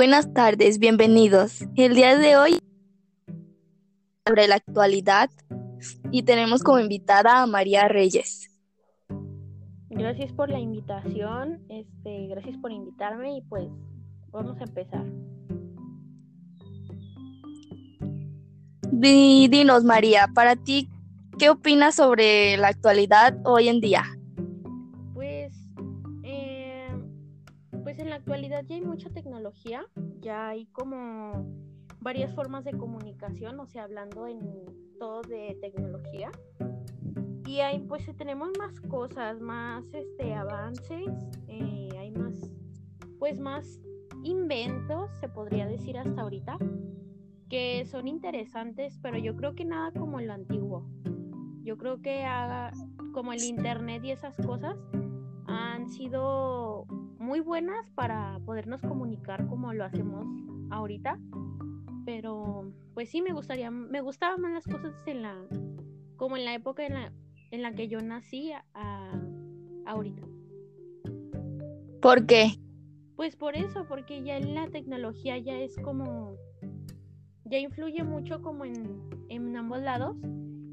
Buenas tardes, bienvenidos. El día de hoy sobre la actualidad y tenemos como invitada a María Reyes. Gracias por la invitación, este, gracias por invitarme y pues vamos a empezar. dinos María, para ti, ¿qué opinas sobre la actualidad hoy en día? Actualidad ya hay mucha tecnología, ya hay como varias formas de comunicación, o sea, hablando en todo de tecnología. Y hay, pues tenemos más cosas, más este avances, eh, hay más, pues más inventos, se podría decir hasta ahorita, que son interesantes, pero yo creo que nada como lo antiguo. Yo creo que haga, como el internet y esas cosas han sido muy buenas para podernos comunicar como lo hacemos ahorita. Pero pues sí me gustaría, me gustaban más las cosas en la, como en la época en la, en la que yo nací a, ahorita. ¿Por qué? Pues por eso, porque ya la tecnología ya es como, ya influye mucho como en, en ambos lados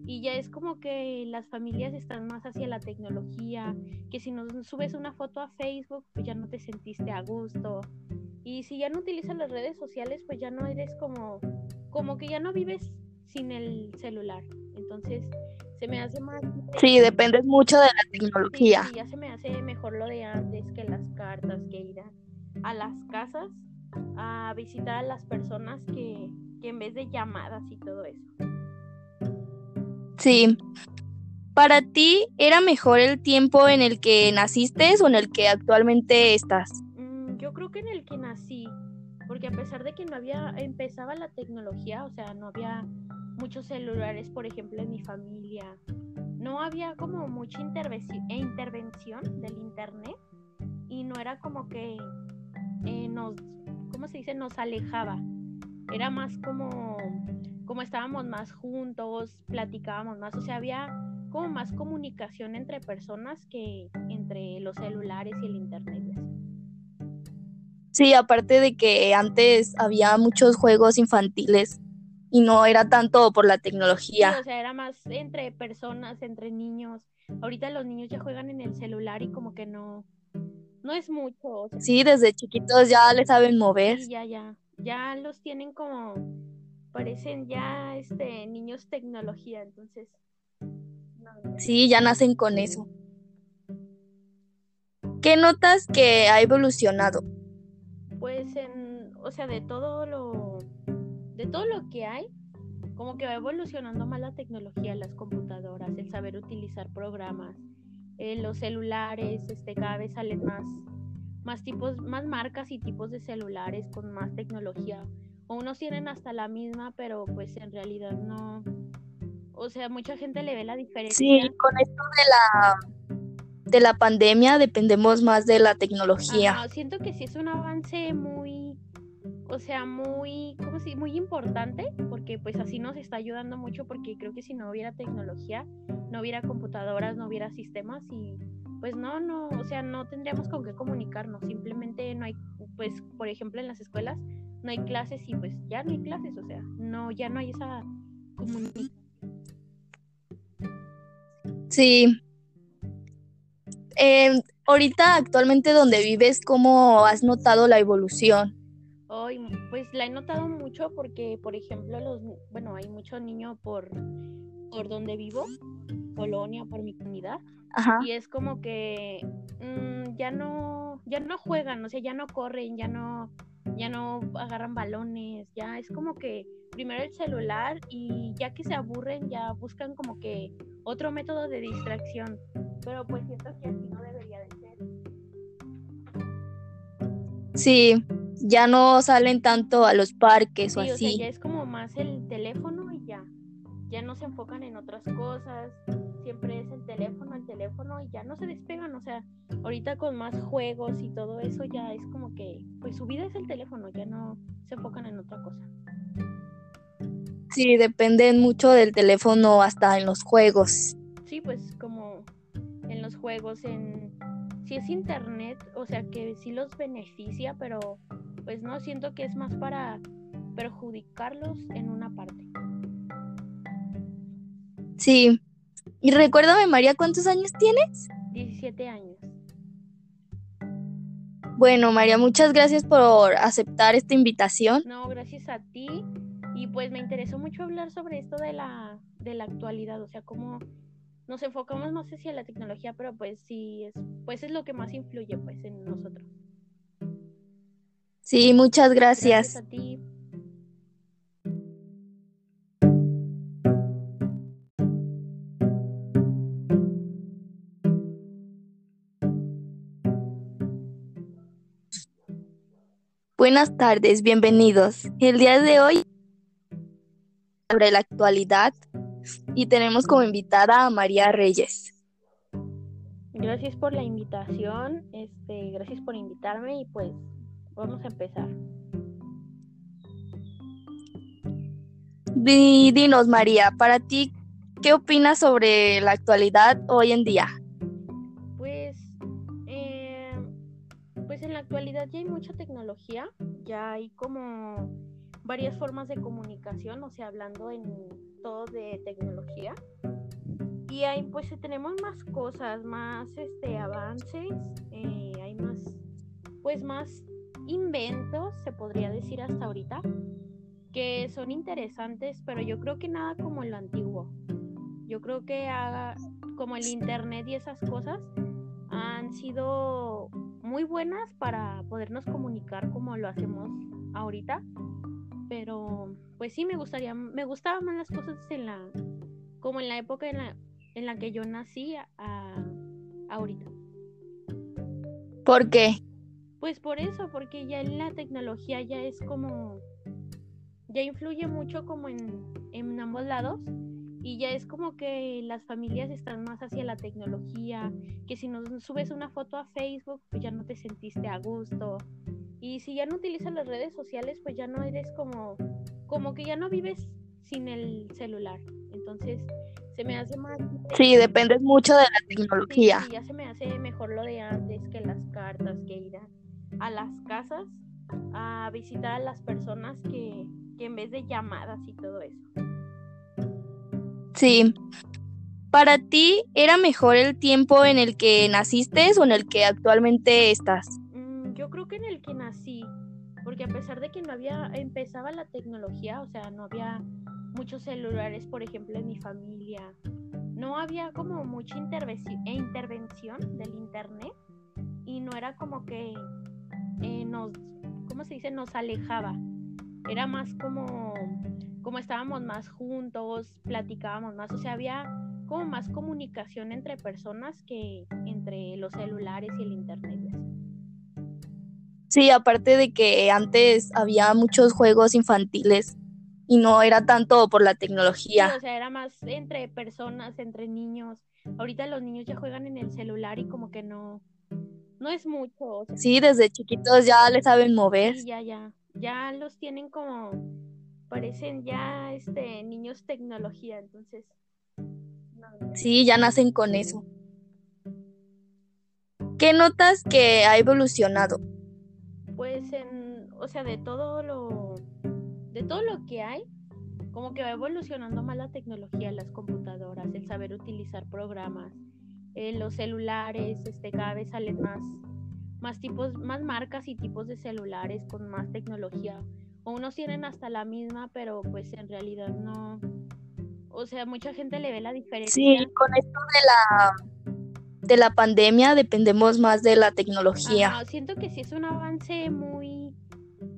y ya es como que las familias están más hacia la tecnología, que si no subes una foto a Facebook, pues ya no te sentiste a gusto. Y si ya no utilizas las redes sociales, pues ya no eres como, como que ya no vives sin el celular. Entonces, se me hace más... Sí, depende mucho de la tecnología. Sí, ya se me hace mejor lo de antes que las cartas, que ir a, las casas a visitar a las personas que, que en vez de llamadas y todo eso. Sí. ¿Para ti era mejor el tiempo en el que naciste o en el que actualmente estás? Mm, yo creo que en el que nací, porque a pesar de que no había, empezaba la tecnología, o sea, no había muchos celulares, por ejemplo, en mi familia, no había como mucha intervención, intervención del internet y no era como que eh, nos, ¿cómo se dice? Nos alejaba. Era más como como estábamos más juntos, platicábamos más, o sea, había como más comunicación entre personas que entre los celulares y el internet. Sí, aparte de que antes había muchos juegos infantiles y no era tanto por la tecnología. o sea, era más entre personas, entre niños. Ahorita los niños ya juegan en el celular y como que no, no es mucho. sí, desde chiquitos ya le saben mover. Sí, ya, ya, ya los tienen como parecen ya este niños tecnología, entonces. Sí, ya nacen con eso. ¿Qué notas que ha evolucionado? Pues en, o sea, de todo lo de todo lo que hay, como que va evolucionando más la tecnología, las computadoras, el saber utilizar programas, eh, los celulares, este cada vez salen más más tipos, más marcas y tipos de celulares con más tecnología o unos tienen hasta la misma, pero pues en realidad no. O sea, mucha gente le ve la diferencia. Sí, con esto de la de la pandemia dependemos más de la tecnología. siento que sí es un avance muy, o sea, muy, ¿cómo se Muy importante, porque pues así nos está ayudando mucho, porque creo que si no hubiera tecnología, no hubiera computadoras, no hubiera sistemas y pues no, no, o sea, no tendríamos con qué comunicarnos, simplemente no hay, pues, por ejemplo, en las escuelas no hay clases y pues ya no hay clases, o sea, no, ya no hay esa comunicación. Sí. Eh, ahorita, actualmente, donde vives, ¿cómo has notado la evolución? Hoy, pues la he notado mucho porque, por ejemplo, los, bueno, hay mucho niño por, por donde vivo, Polonia, por mi comunidad, y es como que mm, ya no, ya no juegan, o sea, ya no corren, ya no, ya no agarran balones, ya es como que primero el celular y ya que se aburren ya buscan como que otro método de distracción. Pero pues siento que así no debería de ser. Sí, ya no salen tanto a los parques o así. O sea, ya es como más el teléfono ya. No se enfocan en otras cosas siempre es el teléfono, el teléfono y ya no se despegan, o sea, ahorita con más juegos y todo eso ya es como que, pues su vida es el teléfono, ya no se enfocan en otra cosa. Sí, dependen mucho del teléfono hasta en los juegos. Sí, pues como en los juegos, en si es internet, o sea que sí los beneficia, pero pues no, siento que es más para perjudicarlos en una parte. Sí. Y recuérdame, María, ¿cuántos años tienes? 17 años. Bueno, María, muchas gracias por aceptar esta invitación. No, gracias a ti. Y pues me interesó mucho hablar sobre esto de la, de la actualidad, o sea, cómo nos enfocamos más hacia la tecnología, pero pues sí, es, pues es lo que más influye pues en nosotros. Sí, muchas gracias. Gracias a ti. Buenas tardes, bienvenidos. El día de hoy sobre la actualidad y tenemos como invitada a María Reyes. Gracias por la invitación, este, gracias por invitarme y pues vamos a empezar. Di- Dinos, María, para ti, ¿qué opinas sobre la actualidad hoy en día? Actualidad ya hay mucha tecnología, ya hay como varias formas de comunicación, o sea, hablando en todo de tecnología. Y hay, pues tenemos más cosas, más este avances, eh, hay más, pues más inventos, se podría decir hasta ahorita, que son interesantes, pero yo creo que nada como lo antiguo. Yo creo que haga, como el internet y esas cosas han sido muy buenas para podernos comunicar como lo hacemos ahorita. Pero pues sí me gustaría, me gustaban más las cosas en la, como en la época en la, en la que yo nací a, a- ahorita. ¿Por qué? Pues por eso, porque ya la tecnología ya es como, ya influye mucho como en, en ambos lados y ya es como que las familias están más hacia la tecnología, que si no subes una foto a Facebook, pues ya no te sentiste a gusto. Y si ya no utilizas las redes sociales, pues ya no eres como, como que ya no vives sin el celular. Entonces, se me hace más... Sí, dependes mucho de la tecnología. sí, ya se me hace mejor lo de antes que las cartas, que ir a, a las casas a visitar a las personas que, que en vez de llamadas y todo eso. Sí. ¿Para ti era mejor el tiempo en el que naciste o en el que actualmente estás? Mm, yo creo que en el que nací, porque a pesar de que no había, empezaba la tecnología, o sea, no había muchos celulares, por ejemplo, en mi familia, no había como mucha e intervención del internet y no era como que eh, nos, ¿cómo se dice? Nos alejaba. Era más como, como estábamos más juntos, platicábamos más, o sea, había como más comunicación entre personas que entre los celulares y el internet. Sí, aparte de que antes había muchos juegos infantiles y no era tanto por la Sí, tecnología. o sea, era más entre personas, entre niños. Ahorita los niños ya juegan en el celular y como que no, no es mucho. O sea, Sí, desde chiquitos ya le saben mover. sí, ya, ya, ya los tienen como, parecen ya, este, niños tecnología, entonces. no. Sí, ya nacen con eso. ¿Qué notas que ha evolucionado? Pues en, o sea, de todo lo, de todo lo que hay, como que va evolucionando más la tecnología, las computadoras, el saber utilizar programas, eh, los celulares, este, cada vez salen más, más tipos, más marcas y tipos de celulares con más tecnología. O unos tienen hasta la misma, pero pues en realidad no. O sea, mucha gente le ve la diferencia. Sí, con esto de la de la pandemia dependemos más de la tecnología. Ajá, siento que sí es un avance muy,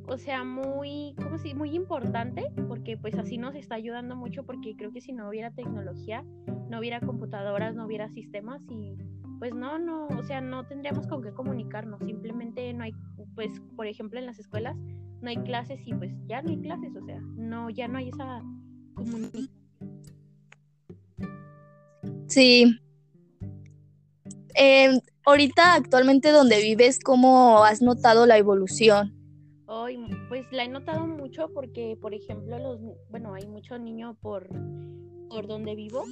o sea, muy, ¿cómo se dice? Muy importante, porque pues así nos está ayudando mucho, porque creo que si no hubiera tecnología, no hubiera computadoras, no hubiera sistemas y pues no, no, o sea, no tendríamos con qué comunicarnos, simplemente no hay, pues, por ejemplo, en las escuelas no hay clases y pues ya no hay clases, o sea, no, ya no hay esa comunicación. Sí. Eh, ahorita actualmente donde vives, ¿cómo has notado la evolución? Hoy, pues la he notado mucho porque, por ejemplo, los, bueno, hay muchos niños por, por donde vivo,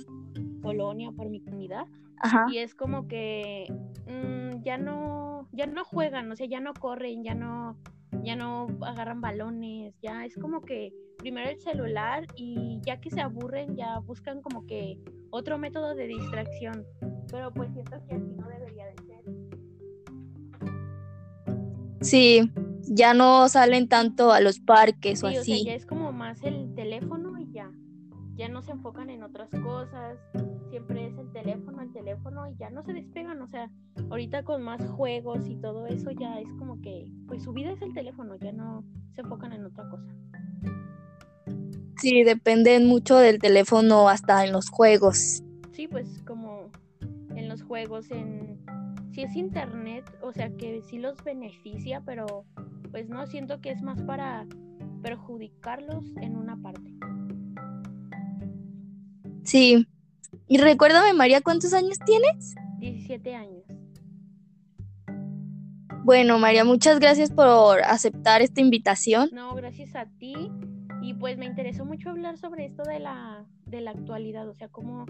Polonia, por mi comunidad, Ajá. y es como que mm, ya no, ya no juegan, o sea, ya no corren, ya no, ya no agarran balones, ya es como que primero el celular y ya que se aburren ya buscan como que otro método de distracción, pero pues siento que así no debería de ser. Sí, ya no salen tanto a los parques o Sí, o sea, así. ya es como más el teléfono. Ya no se enfocan en otras cosas. Siempre es el teléfono, el teléfono y ya no se despegan. O sea, ahorita con más juegos y todo eso ya es como que, pues su vida es el teléfono, ya no se enfocan en otra cosa. Sí, dependen mucho del teléfono hasta en los juegos. Sí, pues como en los juegos, en si es internet, o sea que sí los beneficia, pero pues no siento que es más para perjudicarlos en una parte. Sí. Y recuérdame, María, ¿cuántos años tienes? 17 años. Bueno, María, muchas gracias por aceptar esta invitación. No, gracias a ti. Y pues me interesó mucho hablar sobre esto de la, de la actualidad, o sea, cómo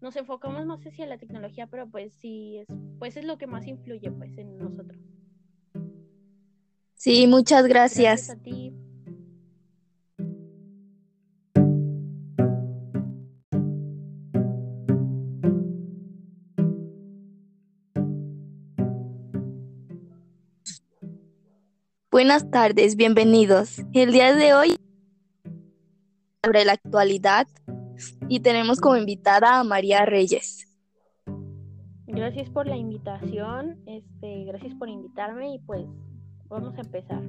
nos enfocamos, no sé si a la tecnología, pero pues sí, es, pues es lo que más influye pues en nosotros. Sí, muchas gracias. Gracias a ti. Buenas tardes, bienvenidos. El día de hoy sobre la actualidad y tenemos como invitada a María Reyes. Gracias por la invitación, este, gracias por invitarme y pues vamos a empezar.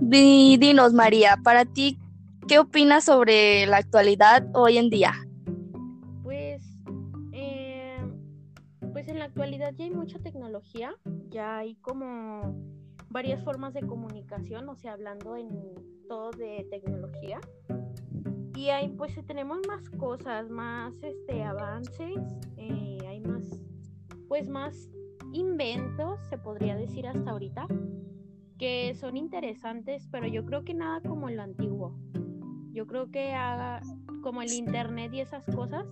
Di- dinos, María, para ti, ¿qué opinas sobre la actualidad hoy en día? Ya hay mucha tecnología, ya hay como varias formas de comunicación, o sea, hablando en todo de tecnología. Y hay, pues tenemos más cosas, más este avances, eh, hay más, pues más inventos, se podría decir hasta ahorita, que son interesantes, pero yo creo que nada como lo antiguo. Yo creo que haga, como el internet y esas cosas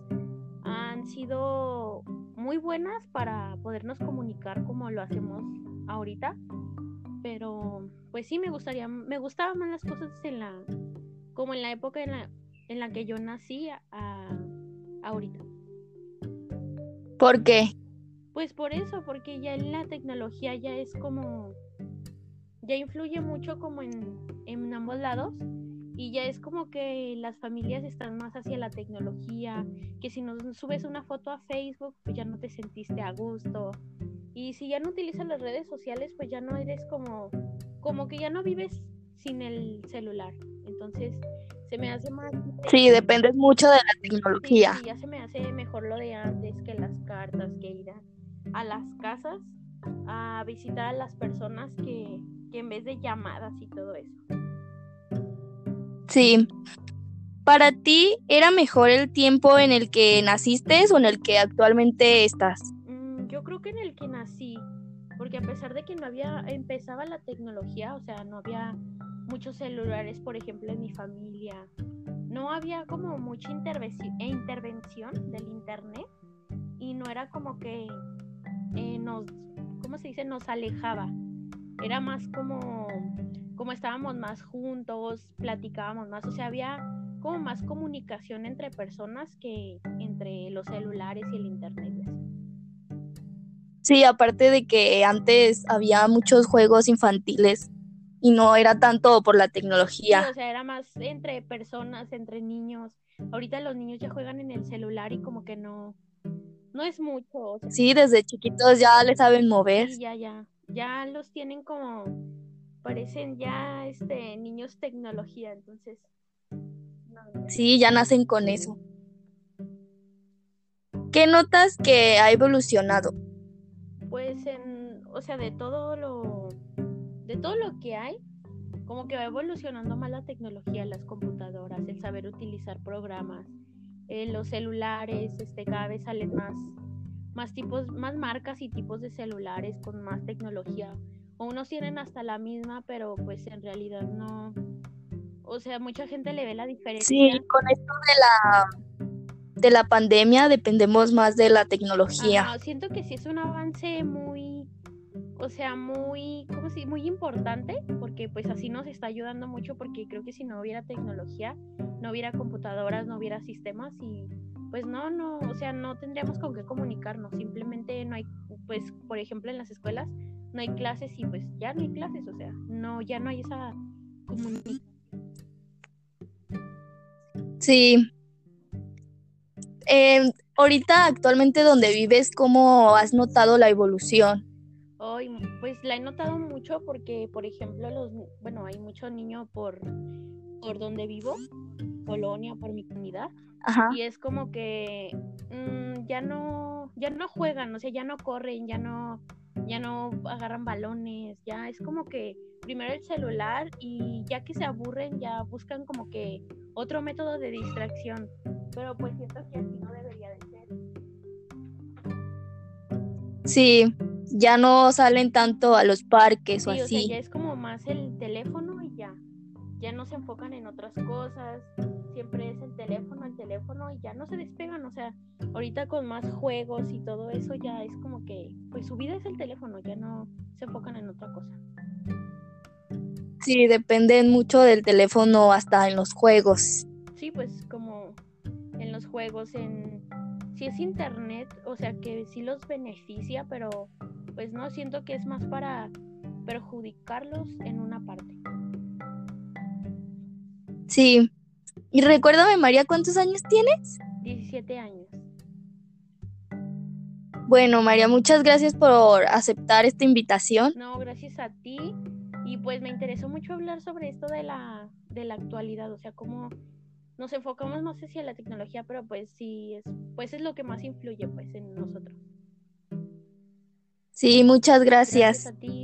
han sido muy buenas para podernos comunicar como lo hacemos ahorita. Pero pues sí me gustaría, me gustaban más las cosas en la, como en la época en la, en la que yo nací a, a- ahorita. ¿Por qué? Pues por eso, porque ya en la tecnología ya es como, ya influye mucho como en, en ambos lados y ya es como que las familias están más hacia la tecnología, que si no subes una foto a Facebook, pues ya no te sentiste a gusto. Y si ya no utilizas las redes sociales, pues ya no eres como, como que ya no vives sin el celular. Entonces, se me hace más... Sí, depende mucho de la Sí, tecnología. sí, ya se me hace mejor lo de antes que las cartas, que ir a, a las casas a visitar a las personas que, que en vez de llamadas y todo eso. Sí. Para ti, ¿era mejor el tiempo en el que naciste o en el que actualmente estás? Mm, yo creo que en el que nací, porque a pesar de que no había, empezaba la tecnología, o sea, no había muchos celulares, por ejemplo, en mi familia, no había como mucha e intervención del internet y no era como que eh, nos, ¿cómo se dice? Nos alejaba. Era más como, como estábamos más juntos, platicábamos más, o sea, había como más comunicación entre personas que entre los celulares y el internet. Sí, aparte de que antes había muchos juegos infantiles y no era tanto por la Sí, tecnología. o sea, era más entre personas, entre niños. Ahorita los niños ya juegan en el celular y como que no, no es mucho. O sea, Sí, desde chiquitos ya le saben mover. sí, ya, ya, ya los tienen como, parecen ya, este, niños tecnología, entonces. no, no. Sí, ya nacen con eso. ¿Qué notas que ha evolucionado? Pues en, o sea, de todo lo, de todo lo que hay, como que va evolucionando más la tecnología, las computadoras, el saber utilizar programas, eh, los celulares, este, cada vez salen más, más tipos, más marcas y tipos de celulares con más tecnología. O unos tienen hasta la misma, pero pues en realidad no. O sea, mucha gente le ve la diferencia. Sí, con esto de la de la pandemia dependemos más de la tecnología. Ajá, siento que sí es un avance muy, o sea, muy, ¿cómo se Muy importante, porque pues así nos está ayudando mucho, porque creo que si no hubiera tecnología, no hubiera computadoras, no hubiera sistemas y pues no, no, o sea, no tendríamos con qué comunicarnos, simplemente no hay, pues, por ejemplo, en las escuelas no hay clases y pues ya no hay clases, o sea, no, ya no hay esa comunicación. Sí. Eh, ahorita, actualmente, donde vives, ¿cómo has notado la evolución? Hoy, pues la he notado mucho porque, por ejemplo, los, bueno, hay muchos niños por, por donde vivo, Polonia, por mi comunidad, y es como que mm, ya no, ya no juegan, o sea, ya no corren, ya no, ya no agarran balones, ya es como que primero el celular y ya que se aburren ya buscan como que otro método de distracción, pero pues siento que así no debería de ser. Sí, ya no salen tanto a los parques o así. O sea, ya es como más el teléfono y ya, ya no se enfocan en otras cosas, siempre es el teléfono, el teléfono y ya no se despegan, o sea, ahorita con más juegos y todo eso ya es como que, pues su vida es el teléfono, ya no se enfocan en otra cosa. Sí, dependen mucho del teléfono hasta en los juegos. Sí, pues como en los juegos, en si es internet, o sea que sí los beneficia, pero pues no siento que es más para perjudicarlos en una parte. Sí, y recuérdame, María, ¿cuántos años tienes? 17 años. Bueno, María, muchas gracias por aceptar esta invitación. No, gracias a ti. Y pues me interesó mucho hablar sobre esto de la, de la actualidad, o sea, cómo nos enfocamos más hacia la tecnología, pero pues sí, es, pues es lo que más influye pues en nosotros. Sí, muchas gracias. Gracias a ti.